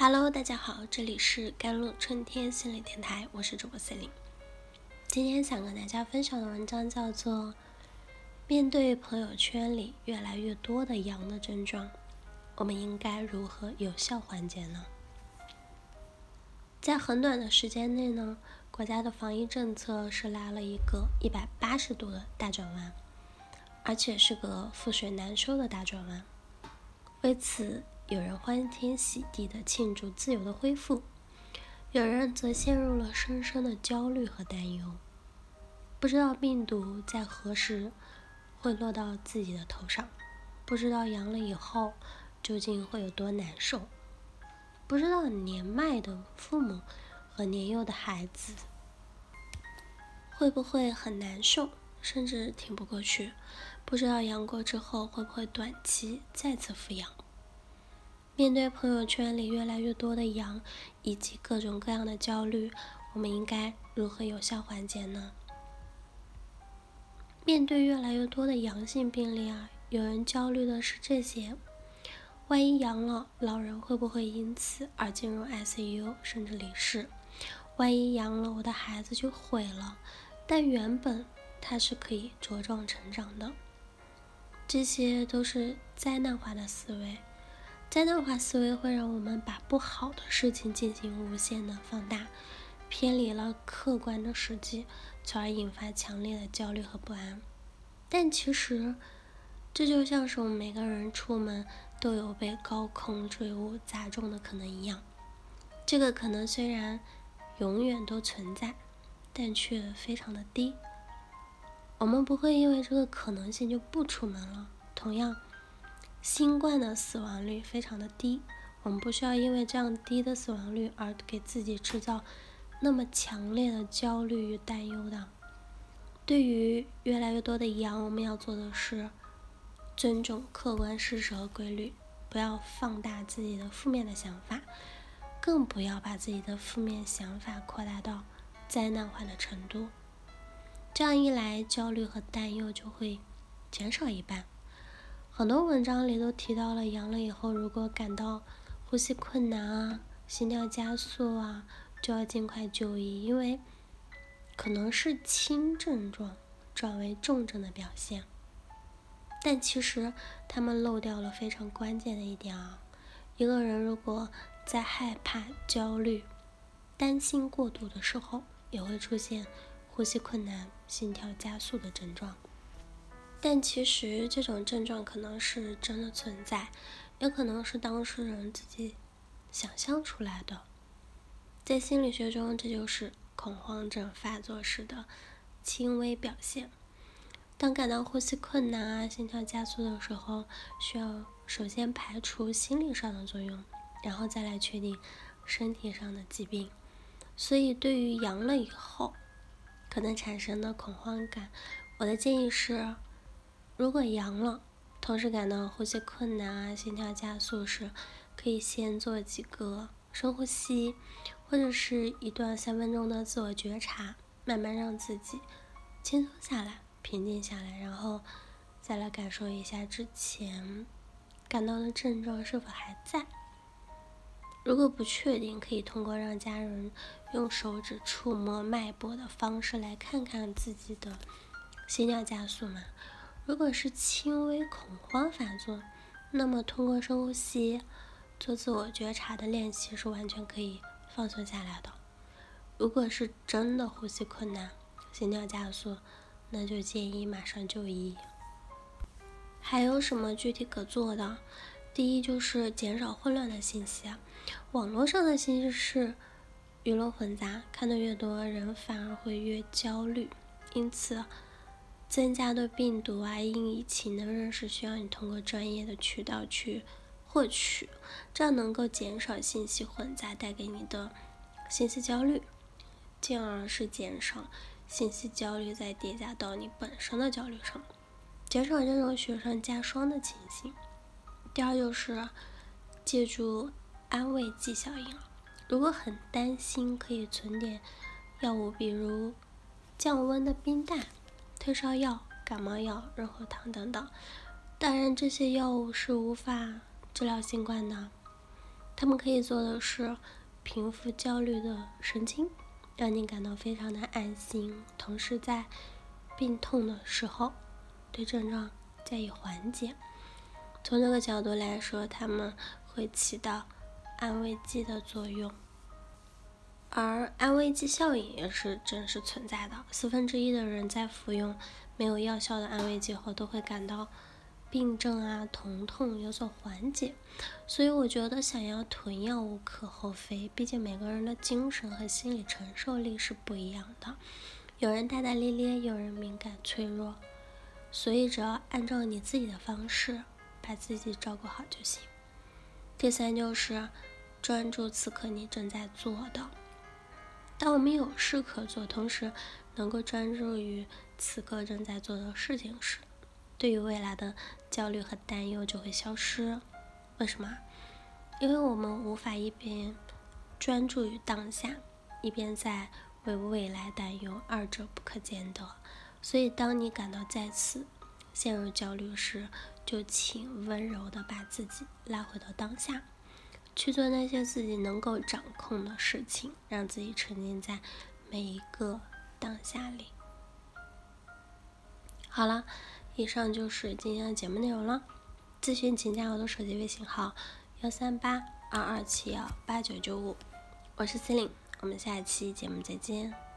Hello，大家好，这里是甘露春天心理电台，我是主播 c e l i n e 今天想跟大家分享的文章叫做《面对朋友圈里越来越多的阳的症状，我们应该如何有效缓解呢？》在很短的时间内呢，国家的防疫政策是来了一个一百八十度的大转弯，而且是个覆水难收的大转弯。为此，有人欢天喜地的庆祝自由的恢复，有人则陷入了深深的焦虑和担忧，不知道病毒在何时会落到自己的头上，不知道阳了以后究竟会有多难受，不知道年迈的父母和年幼的孩子会不会很难受，甚至挺不过去，不知道阳过之后会不会短期再次复阳。面对朋友圈里越来越多的阳，以及各种各样的焦虑，我们应该如何有效缓解呢？面对越来越多的阳性病例啊，有人焦虑的是这些：万一阳了，老人会不会因此而进入 ICU 甚至离世？万一阳了，我的孩子就毁了。但原本他是可以茁壮成长的。这些都是灾难化的思维。灾难化思维会让我们把不好的事情进行无限的放大，偏离了客观的实际，从而引发强烈的焦虑和不安。但其实，这就像是我们每个人出门都有被高空坠物砸中的可能一样。这个可能虽然永远都存在，但却非常的低。我们不会因为这个可能性就不出门了。同样。新冠的死亡率非常的低，我们不需要因为这样低的死亡率而给自己制造那么强烈的焦虑与担忧的。对于越来越多的阳，我们要做的是尊重客观事实和规律，不要放大自己的负面的想法，更不要把自己的负面想法扩大到灾难化的程度。这样一来，焦虑和担忧就会减少一半。很多文章里都提到了，阳了以后，如果感到呼吸困难啊、心跳加速啊，就要尽快就医，因为可能是轻症状转为重症的表现。但其实他们漏掉了非常关键的一点啊，一个人如果在害怕、焦虑、担心过度的时候，也会出现呼吸困难、心跳加速的症状。但其实这种症状可能是真的存在，也可能是当事人自己想象出来的。在心理学中，这就是恐慌症发作时的轻微表现。当感到呼吸困难啊、心跳加速的时候，需要首先排除心理上的作用，然后再来确定身体上的疾病。所以，对于阳了以后可能产生的恐慌感，我的建议是。如果阳了，同时感到呼吸困难啊、心跳加速时，可以先做几个深呼吸，或者是一段三分钟的自我觉察，慢慢让自己轻松下来、平静下来，然后再来感受一下之前感到的症状是否还在。如果不确定，可以通过让家人用手指触摸脉搏的方式来看看自己的心跳加速嘛。如果是轻微恐慌发作，那么通过深呼吸、做自我觉察的练习是完全可以放松下来的。如果是真的呼吸困难、心跳加速，那就建议马上就医。还有什么具体可做的？第一就是减少混乱的信息，网络上的信息是鱼龙混杂，看得越多人反而会越焦虑，因此。增加对病毒啊、因疫情的认识，需要你通过专业的渠道去获取，这样能够减少信息混杂带给你的信息焦虑，进而是减少信息焦虑再叠加到你本身的焦虑上，减少这种雪上加霜的情形。第二就是借助安慰剂效应如果很担心，可以存点药物，比如降温的冰袋。退烧药、感冒药、润喉糖等等，当然这些药物是无法治疗新冠的。他们可以做的是平复焦虑的神经，让你感到非常的安心，同时在病痛的时候对症状加以缓解。从这个角度来说，他们会起到安慰剂的作用。而安慰剂效应也是真实存在的。四分之一的人在服用没有药效的安慰剂后，都会感到病症啊、疼痛有所缓解。所以我觉得想要囤药无可厚非，毕竟每个人的精神和心理承受力是不一样的。有人大大咧咧，有人敏感脆弱，所以只要按照你自己的方式把自己照顾好就行。第三就是专注此刻你正在做的。当我们有事可做，同时能够专注于此刻正在做的事情时，对于未来的焦虑和担忧就会消失。为什么？因为我们无法一边专注于当下，一边在为未来担忧，二者不可兼得。所以，当你感到再次陷入焦虑时，就请温柔地把自己拉回到当下。去做那些自己能够掌控的事情，让自己沉浸在每一个当下里。好了，以上就是今天的节目内容了。咨询请加我的手机微信号：幺三八二二七幺八九九五，我是 c e l i n e 我们下期节目再见。